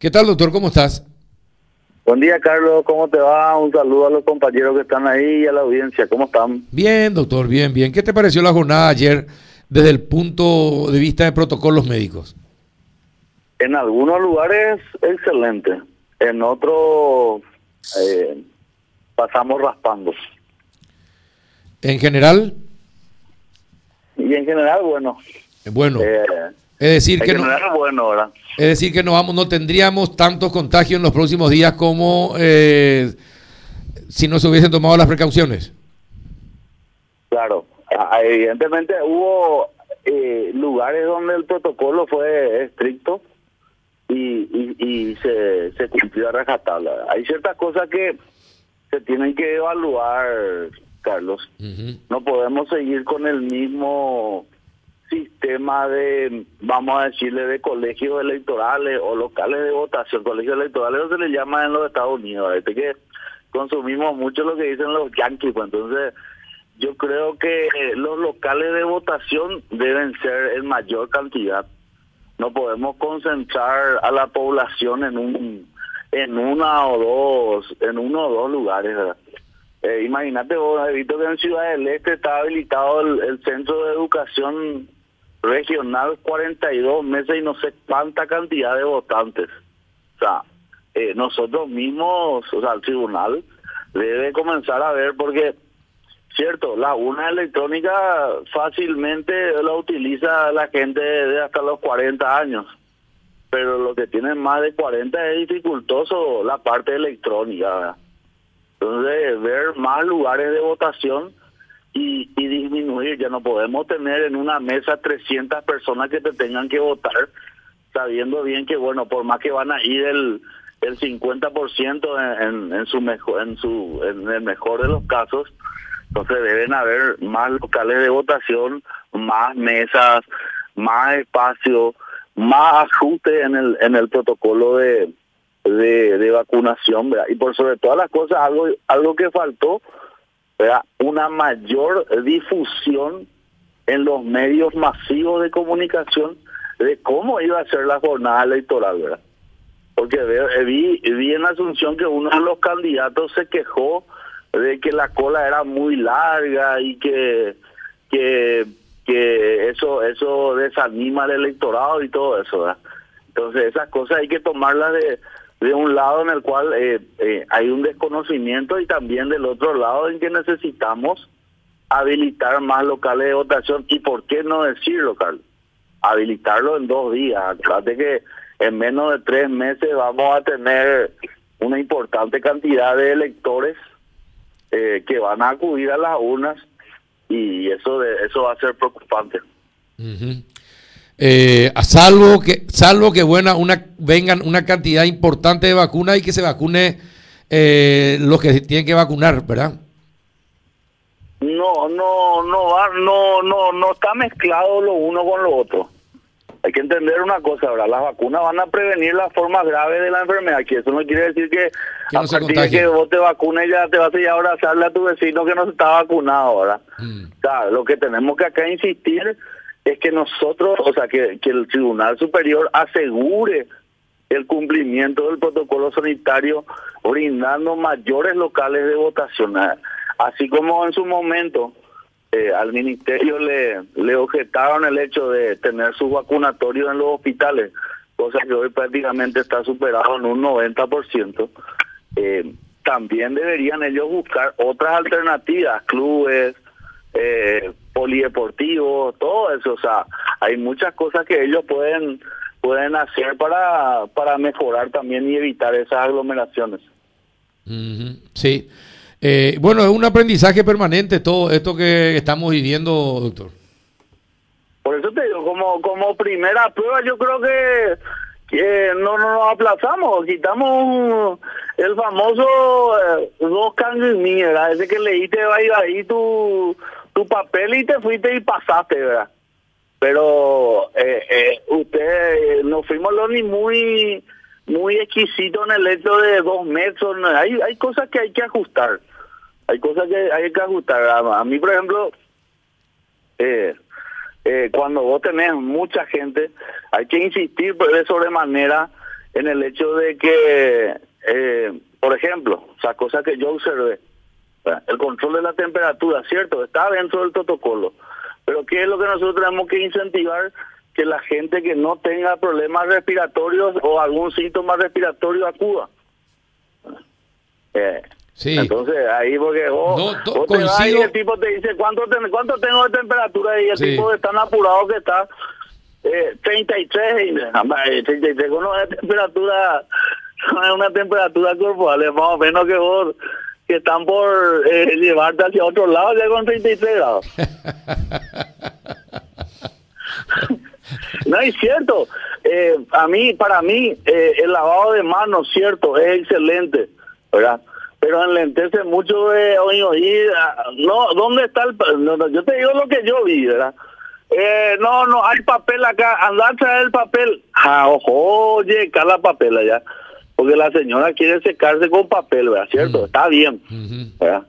¿Qué tal, doctor? ¿Cómo estás? Buen día, Carlos. ¿Cómo te va? Un saludo a los compañeros que están ahí y a la audiencia. ¿Cómo están? Bien, doctor, bien, bien. ¿Qué te pareció la jornada ayer desde el punto de vista de protocolos médicos? En algunos lugares, excelente. En otros, eh, pasamos raspando. ¿En general? Y en general, bueno. Bueno. Eh, es decir en que no, general, bueno, ¿verdad? Es decir que no vamos, no tendríamos tantos contagios en los próximos días como eh, si no se hubiesen tomado las precauciones. Claro. Ah, Evidentemente hubo eh, lugares donde el protocolo fue estricto y, y, y se, se cumplió a rajatabla. Hay ciertas cosas que se tienen que evaluar, Carlos. No podemos seguir con el mismo sistema de, vamos a decirle, de colegios electorales o locales de votación. Colegios electorales se le llama en los Estados Unidos. Este que consumimos mucho lo que dicen los yanquis. Pues entonces, yo creo que los locales de votación deben ser en mayor cantidad. No podemos concentrar a la población en un en una o dos en uno o dos lugares. Eh, imagínate vos, he visto que en Ciudad del Este está habilitado el centro de educación regional 42 meses y no sé cuánta cantidad de votantes. O sea, eh, nosotros mismos, o sea, el tribunal debe comenzar a ver porque, cierto, la urna electrónica fácilmente la utiliza la gente de hasta los 40 años, pero los que tienen más de 40 es dificultoso la parte electrónica. Entonces, ver más lugares de votación y, y disminuir. Ya no podemos tener en una mesa 300 personas que te tengan que votar, sabiendo bien que, bueno, por más que van a ir el, el 50% en, en, en su mejor, en, su, en el mejor de los casos, entonces deben haber más locales de votación, más mesas, más espacio, más ajuste en el, en el protocolo de, de, vacunación, ¿verdad? Y por sobre todas las cosas, algo, algo que faltó, Una mayor difusión en los medios masivos de comunicación de cómo iba a ser la jornada electoral, ¿verdad? Porque eh, vi, vi en Asunción que uno de los candidatos se quejó de que la cola era muy larga y que que que eso eso desanima al electorado y todo eso. Entonces esas cosas hay que tomarlas de, de un lado en el cual eh, eh, hay un desconocimiento y también del otro lado en que necesitamos habilitar más locales de votación y por qué no decirlo, Carlos, habilitarlo en dos días. Acuérdate que en menos de tres meses vamos a tener una importante cantidad de electores eh, que van a acudir a las urnas y eso de, eso va a ser preocupante. Ujú. Eh, a salvo que salvo que buena una vengan una cantidad importante de vacunas y que se vacune eh, los que tienen que vacunar, ¿verdad? No, no, no va, no, no, no está mezclado lo uno con lo otro. Hay que entender una cosa, ¿verdad? Las vacunas van a prevenir las formas graves de la enfermedad, que eso no quiere decir que, Que a no se partir de contagie. que vos te vacunes ya te vas a ir a abrazarle a tu vecino que no se está vacunado, ¿verdad? Mm. O sea, lo que tenemos que acá insistir es que nosotros, o sea, que, el Tribunal Superior asegure el cumplimiento del protocolo sanitario, brindando mayores locales de votación. Así como en su momento eh, al ministerio le, objetaron el hecho de tener sus vacunatorios en los hospitales, cosa que hoy prácticamente está superado en un 90%. Eh, también deberían ellos buscar otras alternativas, clubes, eh, polideportivos, todo eso. O sea, hay muchas cosas que ellos pueden pueden hacer para, para mejorar también y evitar esas aglomeraciones. Sí. Eh, bueno, es un aprendizaje permanente todo esto que estamos viviendo, doctor. Por eso te digo, como como primera prueba, yo creo que, que no, no nos aplazamos, quitamos el famoso eh, dos ¿verdad? Ese que leíste ahí, ahí tu, tu papel y te fuiste y pasaste, ¿verdad? Pero eh, eh, usted, eh, no fuimos los ni muy muy exquisitos en el hecho de dos metros, no, hay, hay cosas que hay que ajustar, hay cosas que hay que ajustar. A, a mí, por ejemplo, eh, eh, cuando vos tenés mucha gente, hay que insistir pues, de sobremanera en el hecho de que, eh, por ejemplo, o sea, cosa que yo observé, el control de la temperatura, cierto, está dentro del protocolo, pero ¿qué es lo que nosotros tenemos que incentivar? Que la gente que no tenga problemas respiratorios o algún síntoma respiratorio acuda. Eh, Sí. Entonces ahí porque vos, te vas y el tipo te dice cuánto cuánto tengo de temperatura y el tipo es tan apurado que está eh, 33 y 33 con una temperatura es una temperatura corporal es más o menos que vos que están por eh, llevarte hacia otro lado ya con 33 grados no es cierto eh, a mí para mí eh, el lavado de manos cierto es excelente verdad pero enlentece mucho de oír, oír, no, ¿dónde está el no, yo te digo lo que yo vi, ¿verdad? Eh, no, no, hay papel acá, andar a traer el papel. Ah, ojo, oye, la papel allá. Porque la señora quiere secarse con papel, ¿verdad? ¿Cierto? Está bien, ¿verdad?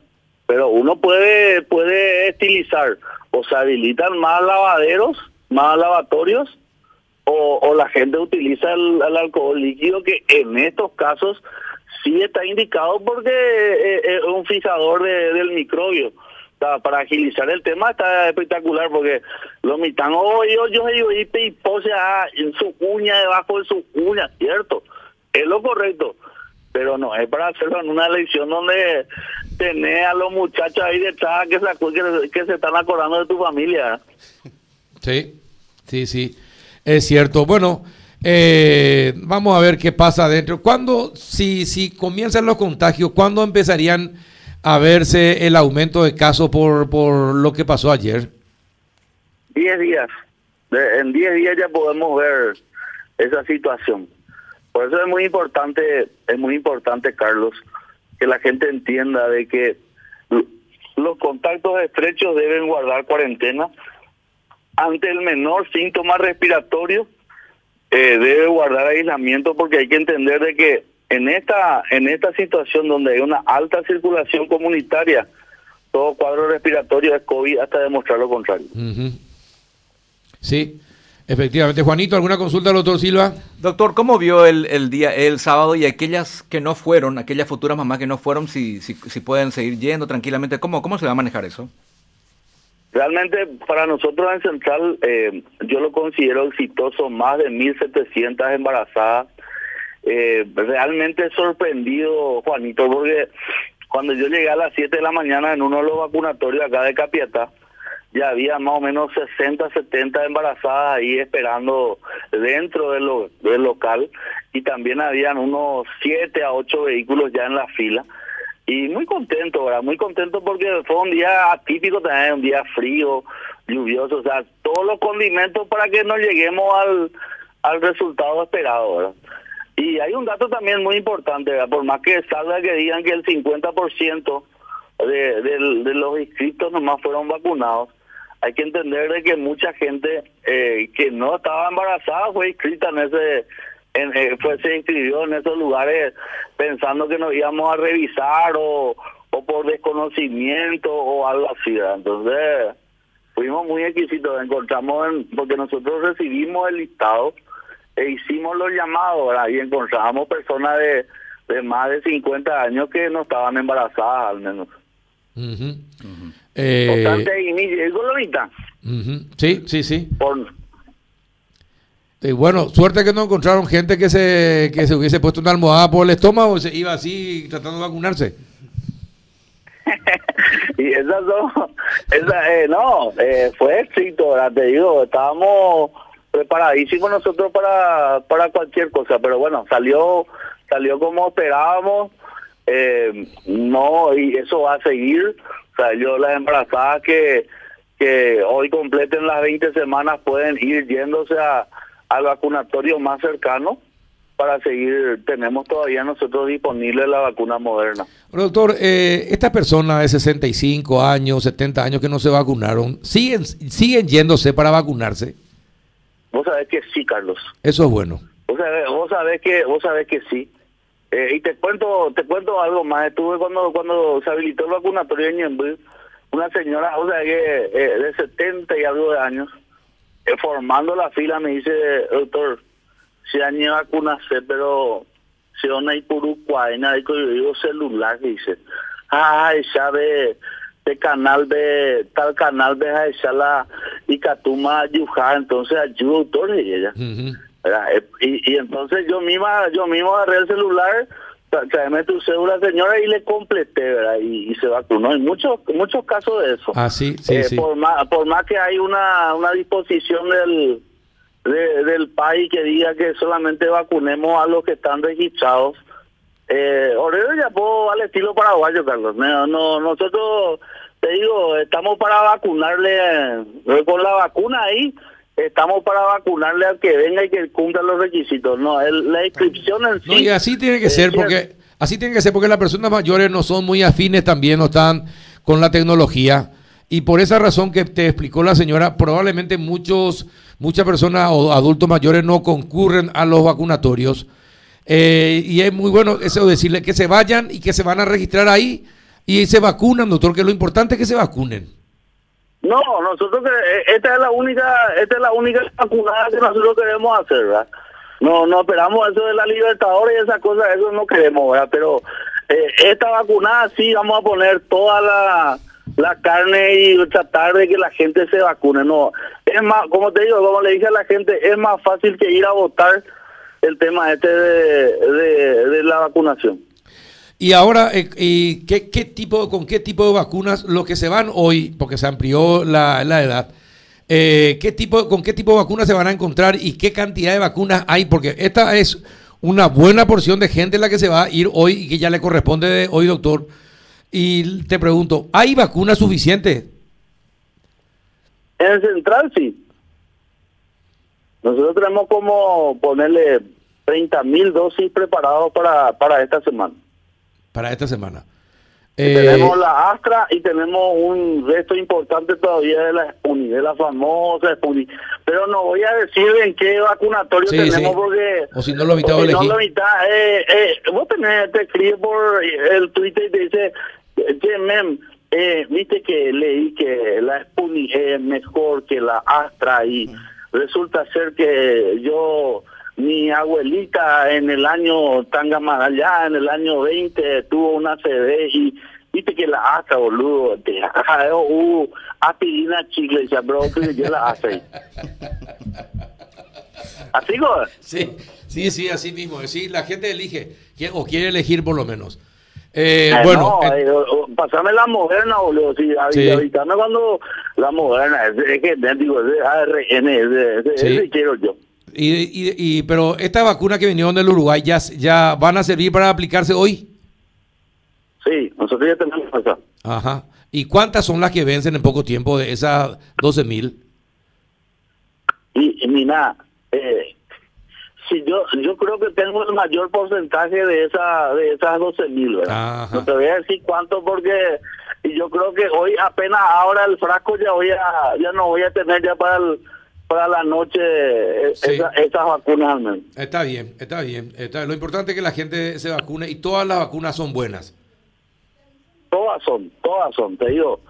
Pero uno puede, puede estilizar, o se habilitan más lavaderos, más lavatorios, o, o la gente utiliza el alcohol líquido que en estos casos sí está indicado porque eh, eh, es un fijador del microbio. para agilizar el tema está espectacular porque los mitanos, hoy yo, yo, yo, y pose en su uña, debajo de su uña, ¿cierto? Es lo correcto. Pero no, es para hacerlo en una elección donde tenés a los muchachos ahí detrás que se, que se están acordando de tu familia. Sí, sí, sí. Es cierto. Bueno, eh, vamos a ver qué pasa adentro. ¿Cuándo, si, si comienzan los contagios, cuándo empezarían a verse el aumento de casos por, por lo que pasó ayer? Diez días. En diez días ya podemos ver esa situación. Por eso es muy importante, es muy importante, Carlos, que la gente entienda de que los contactos estrechos deben guardar cuarentena. Ante el menor síntoma respiratorio eh, debe guardar aislamiento porque hay que entender de que en esta en esta situación donde hay una alta circulación comunitaria, todo cuadro respiratorio es COVID hasta demostrar lo contrario. Sí, efectivamente. Juanito, ¿alguna consulta al doctor Silva? Doctor, ¿cómo vio el, el día, el sábado y aquellas que no fueron, aquellas futuras mamás que no fueron, si, si, si pueden seguir yendo tranquilamente? ¿Cómo, ¿Cómo se va a manejar eso? Realmente para nosotros en Central eh, yo lo considero exitoso, más de 1.700 embarazadas. Eh, realmente sorprendido, Juanito, porque cuando yo llegué a las 7 de la mañana en uno de los vacunatorios acá de Capiata, ya había más o menos 60, 70 embarazadas ahí esperando dentro de lo, del local y también habían unos 7 a 8 vehículos ya en la fila y muy contento, ¿verdad? Muy contento porque fue un día atípico también, un día frío, lluvioso, o sea, todos los condimentos para que no lleguemos al, al resultado esperado, ¿verdad? Y hay un dato también muy importante, ¿verdad? Por más que salga que digan que el 50% de, de, de los inscritos nomás fueron vacunados, hay que entender de que mucha gente eh, que no estaba embarazada fue inscrita en ese en, eh, se inscribió en esos lugares pensando que nos íbamos a revisar o, o por desconocimiento o algo así. Entonces, fuimos muy exquisitos, encontramos, porque nosotros recibimos el listado e hicimos los llamados y encontramos personas de, de más de 50 años que no estaban embarazadas al menos. Uh Sí, sí, sí. Por, y bueno, suerte que no encontraron gente que se, que se hubiese puesto una almohada por el estómago y se iba así tratando de vacunarse. y esas dos, esa, eh, no, eh, fue éxito, te digo, estábamos preparadísimos nosotros para, para cualquier cosa, pero bueno, salió, salió como esperábamos, eh, no, y eso va a seguir, salió las embarazadas que, que hoy completen las 20 semanas pueden ir yéndose a al vacunatorio más cercano para seguir, tenemos todavía nosotros disponible la vacuna moderna. doctor, eh, estas personas de 65 años, 70 años que no se vacunaron, ¿siguen, siguen yéndose para vacunarse? Vos sabés que sí, Carlos. Eso es bueno. Vos sabés, que, vos sabés que sí. Eh, y te cuento te cuento algo más. Estuve cuando cuando se habilitó el vacunatorio en una señora, o sea, que eh, de 70 y algo de años, formando la fila me dice, doctor, se han llevado vacunación, pero se van a ir por Ucrania, y yo digo celular, dice, ay, sabe, de canal de, tal canal de la y Catuma Yuja, entonces ayudo todo y ella. Eh, y, y entonces yo misma, yo mismo agarré el celular, tráeme tu cédula señora y le completé, ¿verdad? Y, se vacunó. Hay muchos muchos casos de eso. Ah, sí, sí, Eh, sí. Por más, por más que hay una, una disposición del, de- del país que diga que solamente vacunemos a los que están registrados, eh, Oreo ya puedo al estilo paraguayo, Carlos. No, no, nosotros, te digo, estamos para vacunarle, eh, con la vacuna ahí, estamos para vacunarle al que venga y que cumpla los requisitos. No, el- la inscripción en sí. No, y así tiene que ser, porque así tiene que ser, porque las personas mayores no son muy afines también, no están con la tecnología. Y por esa razón que te explicó la señora, probablemente muchos, muchas personas o adultos mayores no concurren a los vacunatorios. Eh, y es muy bueno eso decirle que se vayan y que se van a registrar ahí y se vacunan, doctor, que lo importante es que se vacunen. No, nosotros que eh, esta es la única, esta es la única vacunada que nosotros queremos hacer, ¿verdad? No, no esperamos eso de la Libertadores y esas cosas, eso no queremos, ¿verdad? Pero eh, esta vacunada sí vamos a poner toda la, la carne y tratar de que la gente se vacune. No, es más, como te digo, como le dije a la gente, es más fácil que ir a votar el tema este de, de la vacunación. Y ahora, eh, y qué, qué tipo, ¿con qué tipo de vacunas los que se van hoy, porque se amplió la, edad, eh, ¿qué tipo, ¿con qué tipo de vacunas se van a encontrar y qué cantidad de vacunas hay? Porque esta es una buena porción de gente la que se va a ir hoy y que ya le corresponde de hoy, doctor. Y te pregunto, ¿hay vacunas suficientes? En el central sí. Nosotros tenemos como ponerle 30 mil dosis preparados para, para esta semana. Para esta semana? Eh, tenemos la Astra y tenemos un resto importante todavía de la Sputnik, de la famosa Sputnik. Pero no voy a decir en qué vacunatorio Sí, tenemos sí. porque... O si no lo evitado porque no lo eh, eh, vos tenés, te escribe por el Twitter y te dice, che, mem, eh, viste que leí que la Sputnik es mejor que la Astra y resulta ser que yo mi abuelita en el año Tangamarallá, en el año 20, tuvo una CD y viste que la Astra, boludo, te, uh, aspirina chicle, ya, bro, que yo la ahí. Así, güey. Sí, sí, sí, así mismo. Sí, la gente elige, o quiere elegir por lo menos. Eh, Eh, bueno, no, eh, eh, pasame la moderna, boludo. A- Sí. avísame cuando la moderna, es, es que digo, es de ARN, es es Sí. ese quiero yo. Y, y- y- pero esta vacuna que vinieron del Uruguay ya, ya van a servir para aplicarse hoy. Sí, nosotros ya tenemos esa. Ajá. ¿Y cuántas son las que vencen en poco tiempo de esas 12 mil? Y, y mira, eh, si yo yo creo que tengo el mayor porcentaje de esa de esas 12 mil, ¿verdad? Ajá. No te voy a decir cuánto porque yo creo que hoy apenas ahora el frasco ya voy a ya no voy a tener ya para el, para la noche eh, Sí. esa- esas vacunas. Está bien, está bien. Está- lo importante es que la gente se vacune y todas las vacunas son buenas. Todas son, todas son, te digo.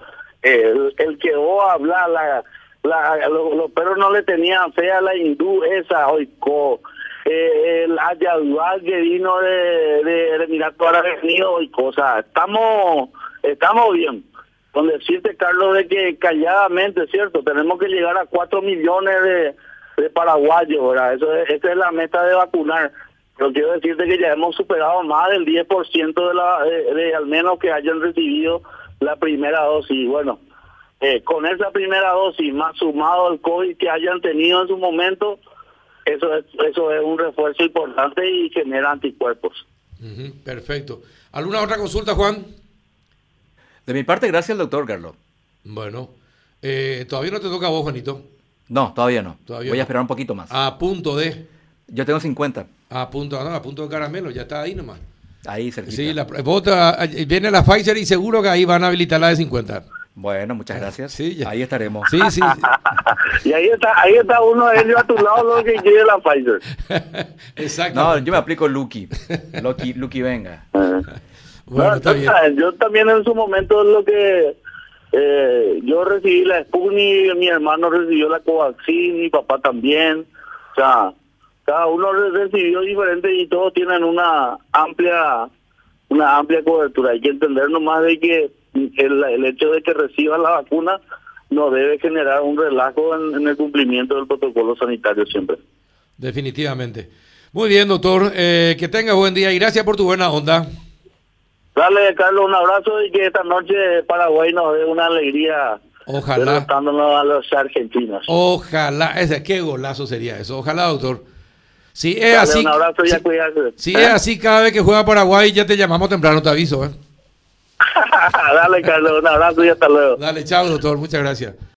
El, el que vos habla, la, la, lo- los perros no le tenían fe a la hindú esa, oico. Eh, el Ayadual que vino de, de, de Emiratos Árabes Unidos y cosas. Estamos, estamos bien. Con decirte, Carlos, de que calladamente, ¿cierto? Tenemos que llegar a 4 millones de, de paraguayos, ¿verdad? Eso es, esa es la meta de vacunar. Pero quiero decirte que ya hemos superado más del 10% de, la, de, de al menos que hayan recibido la primera dosis. Bueno, eh, con esa primera dosis, más sumado al COVID que hayan tenido en su momento, eso es, eso es un refuerzo importante y genera anticuerpos. Perfecto. ¿Alguna otra consulta, Juan? De mi parte, gracias al doctor, Carlos. Bueno, eh, todavía no te toca a vos, Juanito. No, todavía no. Todavía Voy no. a esperar un poquito más. A punto de. Yo tengo 50. A punto, no, a punto de caramelo, ya está ahí nomás. Ahí cerquita. Sí, la, vos te- viene la Pfizer y seguro que ahí van a habilitar la de 50. Bueno, muchas gracias. Sí, ya. Ahí estaremos. Sí, sí. y ahí está, ahí está uno de ellos a tu lado, lo que quiere la Pfizer. Exacto. No, yo me aplico Lucky. Lucky, Lucky venga. Bueno, No, Yo también en su momento lo que eh, yo recibí la Sputnik, mi hermano recibió la Covaxin, mi papá también. O sea, cada uno recibió diferente y todos tienen una amplia una amplia cobertura. Hay que entender nomás de que el, el hecho de que reciban la vacuna no debe generar un relajo en, en el cumplimiento del protocolo sanitario siempre. Definitivamente. Muy bien, doctor. Eh, que tenga buen día y gracias por tu buena onda. Dale, Carlos, un abrazo y que esta noche Paraguay nos dé una alegría Ojalá. derrotándonos a los argentinos. Ojalá. Ese, qué golazo sería eso. Ojalá, doctor. Si es Dale, así. un abrazo y a si- cuidarse. Si es así, cada vez que juega Paraguay, ya te llamamos temprano, te aviso. ¿eh? Dale, Carlos, un abrazo y hasta luego. Dale, chao, doctor. Muchas gracias.